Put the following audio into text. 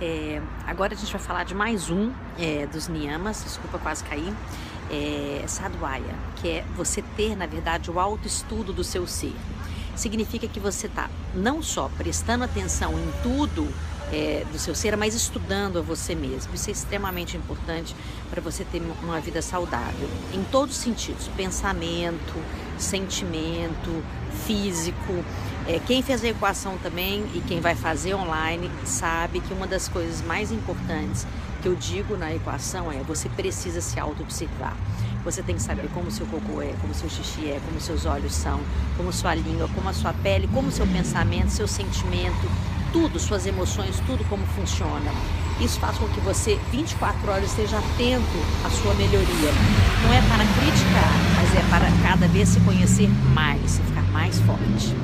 É, agora a gente vai falar de mais um é, dos niyamas, desculpa, quase cair, é, sadhvaya, que é você ter, na verdade, o autoestudo do seu ser. Significa que você está não só prestando atenção em tudo é, do seu ser, mas estudando a você mesmo. Isso é extremamente importante para você ter uma vida saudável, em todos os sentidos: pensamento, sentimento, físico. É, quem fez a equação também e quem vai fazer online sabe que uma das coisas mais importantes que eu digo na equação é você precisa se auto-observar. Você tem que saber como seu cocô é, como seu xixi é, como seus olhos são, como sua língua, como a sua pele, como seu pensamento, seu sentimento, tudo, suas emoções, tudo como funciona. Isso faz com que você 24 horas esteja atento à sua melhoria. Não é para criticar, vez se conhecer mais, se ficar mais forte.